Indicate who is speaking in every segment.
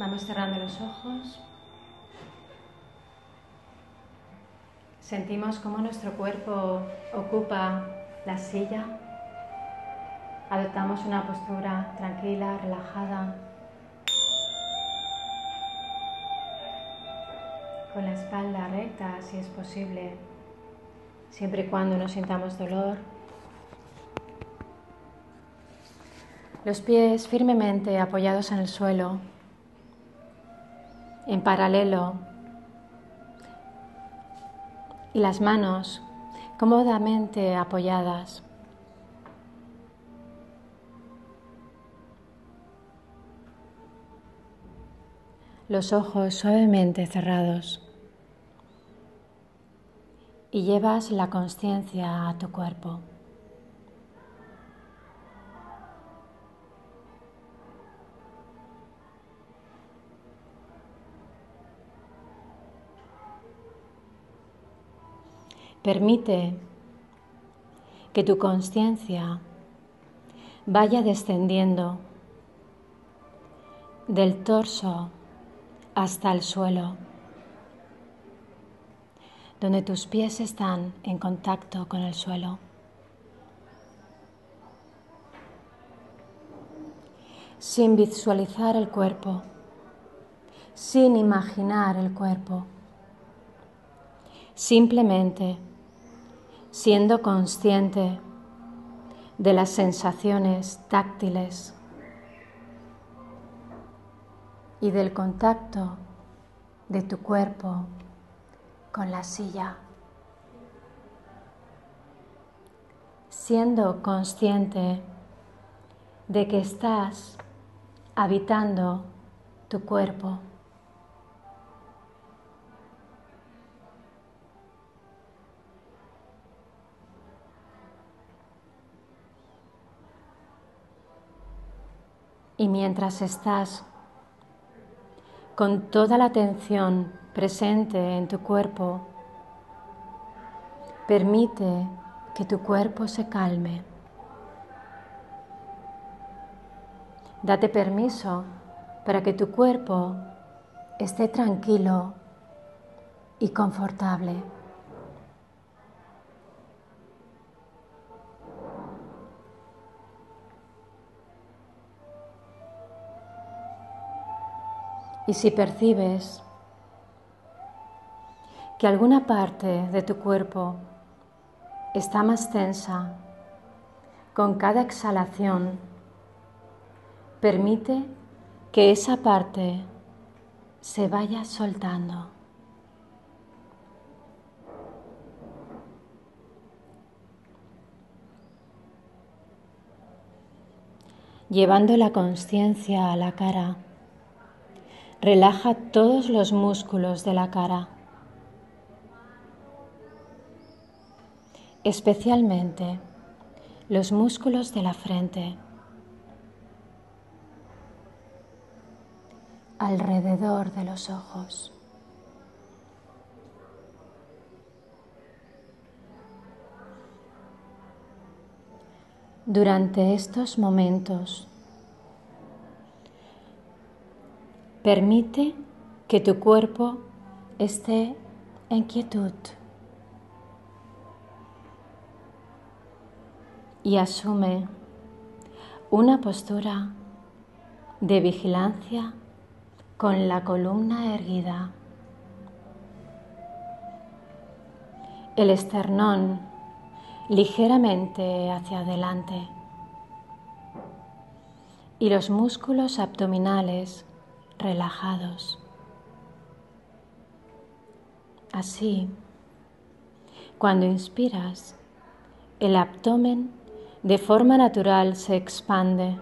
Speaker 1: Vamos cerrando los ojos. Sentimos cómo nuestro cuerpo ocupa la silla. Adoptamos una postura tranquila, relajada, con la espalda recta si es posible, siempre y cuando no sintamos dolor. Los pies firmemente apoyados en el suelo, en paralelo, y las manos cómodamente apoyadas. Los ojos suavemente cerrados. Y llevas la conciencia a tu cuerpo. Permite que tu conciencia vaya descendiendo del torso hasta el suelo, donde tus pies están en contacto con el suelo. Sin visualizar el cuerpo, sin imaginar el cuerpo, simplemente siendo consciente de las sensaciones táctiles y del contacto de tu cuerpo con la silla. Siendo consciente de que estás habitando tu cuerpo. Y mientras estás con toda la atención presente en tu cuerpo, permite que tu cuerpo se calme. Date permiso para que tu cuerpo esté tranquilo y confortable. Y si percibes que alguna parte de tu cuerpo está más tensa, con cada exhalación, permite que esa parte se vaya soltando. Llevando la conciencia a la cara. Relaja todos los músculos de la cara, especialmente los músculos de la frente, alrededor de los ojos. Durante estos momentos Permite que tu cuerpo esté en quietud y asume una postura de vigilancia con la columna erguida. El esternón ligeramente hacia adelante y los músculos abdominales relajados. Así, cuando inspiras, el abdomen de forma natural se expande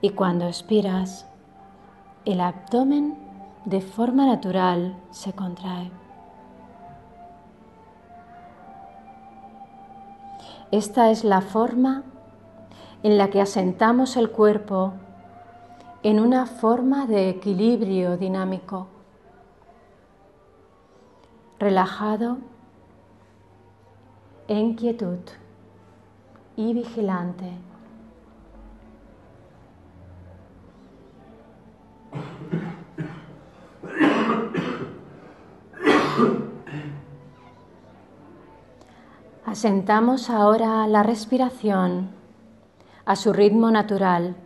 Speaker 1: y cuando expiras, el abdomen de forma natural se contrae. Esta es la forma en la que asentamos el cuerpo en una forma de equilibrio dinámico, relajado, en quietud y vigilante. Asentamos ahora la respiración a su ritmo natural,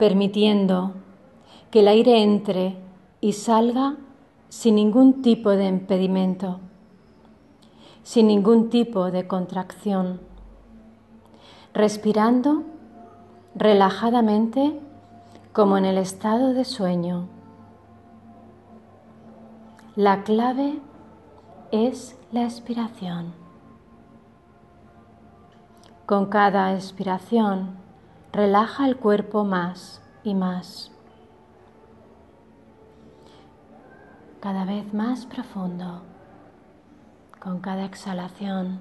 Speaker 1: permitiendo que el aire entre y salga sin ningún tipo de impedimento, sin ningún tipo de contracción, respirando relajadamente como en el estado de sueño. La clave es la expiración. Con cada expiración, relaja el cuerpo más y más. Cada vez más profundo. Con cada exhalación,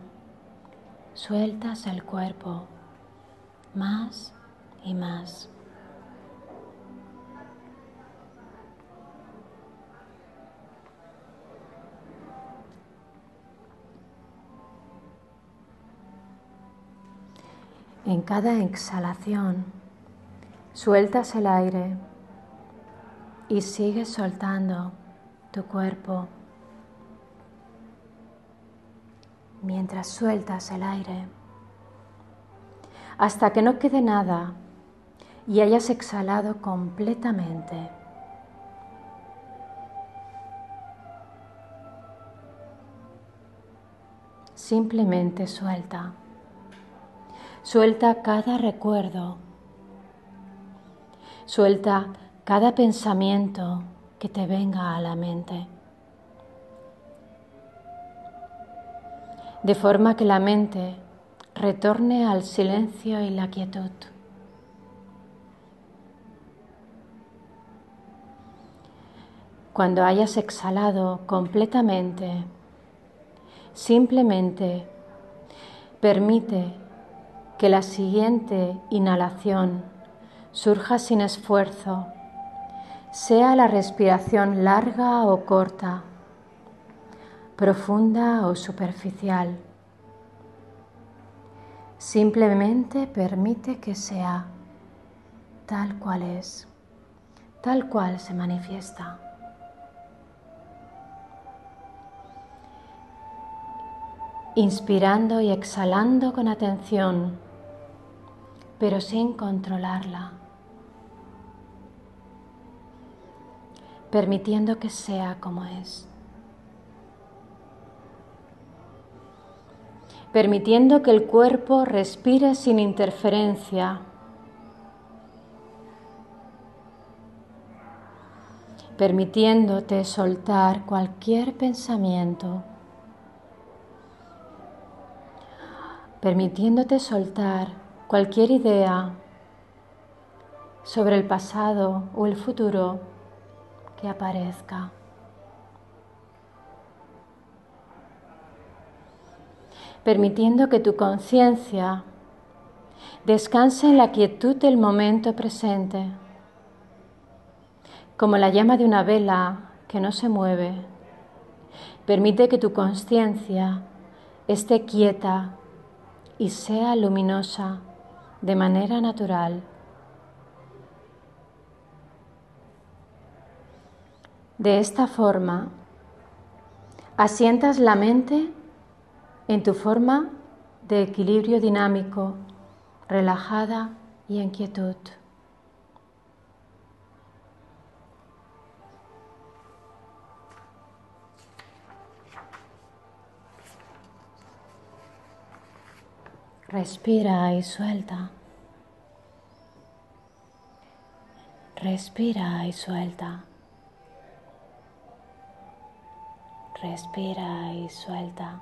Speaker 1: sueltas el cuerpo más y más. En cada exhalación sueltas el aire y sigues soltando tu cuerpo mientras sueltas el aire hasta que no quede nada y hayas exhalado completamente. Simplemente suelta. Suelta cada recuerdo. Suelta cada pensamiento que te venga a la mente. De forma que la mente retorne al silencio y la quietud. Cuando hayas exhalado completamente, simplemente permite que la siguiente inhalación surja sin esfuerzo, sea la respiración larga o corta, profunda o superficial. Simplemente permite que sea tal cual es, tal cual se manifiesta. Inspirando y exhalando con atención pero sin controlarla, permitiendo que sea como es, permitiendo que el cuerpo respire sin interferencia, permitiéndote soltar cualquier pensamiento. permitiéndote soltar cualquier idea sobre el pasado o el futuro que aparezca. Permitiendo que tu conciencia descanse en la quietud del momento presente, como la llama de una vela que no se mueve. Permite que tu conciencia esté quieta y sea luminosa de manera natural. De esta forma, asientas la mente en tu forma de equilibrio dinámico, relajada y en quietud. Respira y suelta. Respira y suelta. Respira y suelta.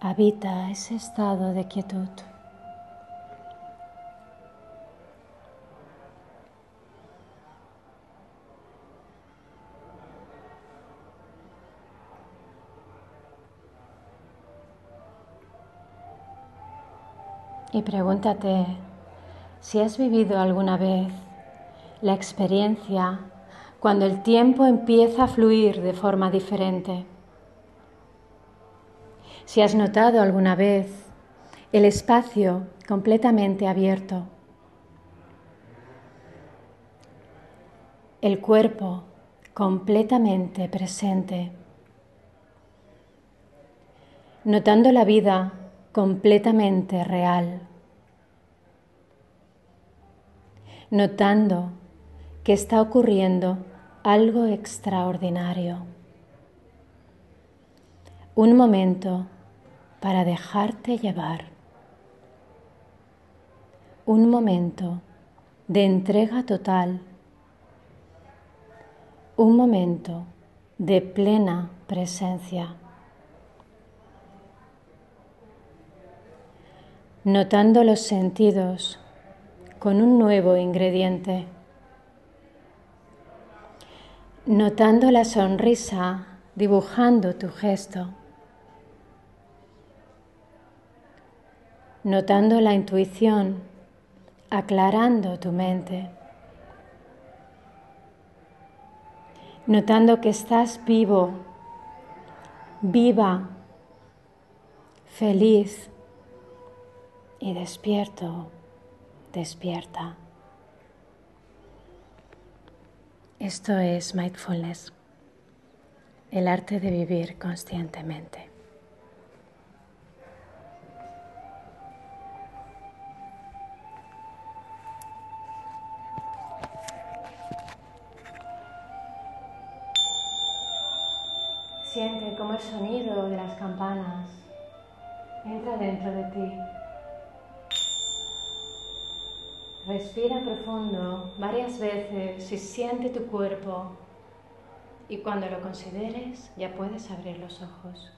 Speaker 1: Habita ese estado de quietud. Y pregúntate si has vivido alguna vez la experiencia cuando el tiempo empieza a fluir de forma diferente. Si has notado alguna vez el espacio completamente abierto, el cuerpo completamente presente, notando la vida completamente real, notando que está ocurriendo algo extraordinario. Un momento para dejarte llevar. Un momento de entrega total. Un momento de plena presencia. Notando los sentidos con un nuevo ingrediente. Notando la sonrisa, dibujando tu gesto, notando la intuición, aclarando tu mente, notando que estás vivo, viva, feliz y despierto, despierta. Esto es mindfulness, el arte de vivir conscientemente. Siente como el sonido de las campanas entra dentro de ti. Respira profundo varias veces y siente tu cuerpo. Y cuando lo consideres ya puedes abrir los ojos.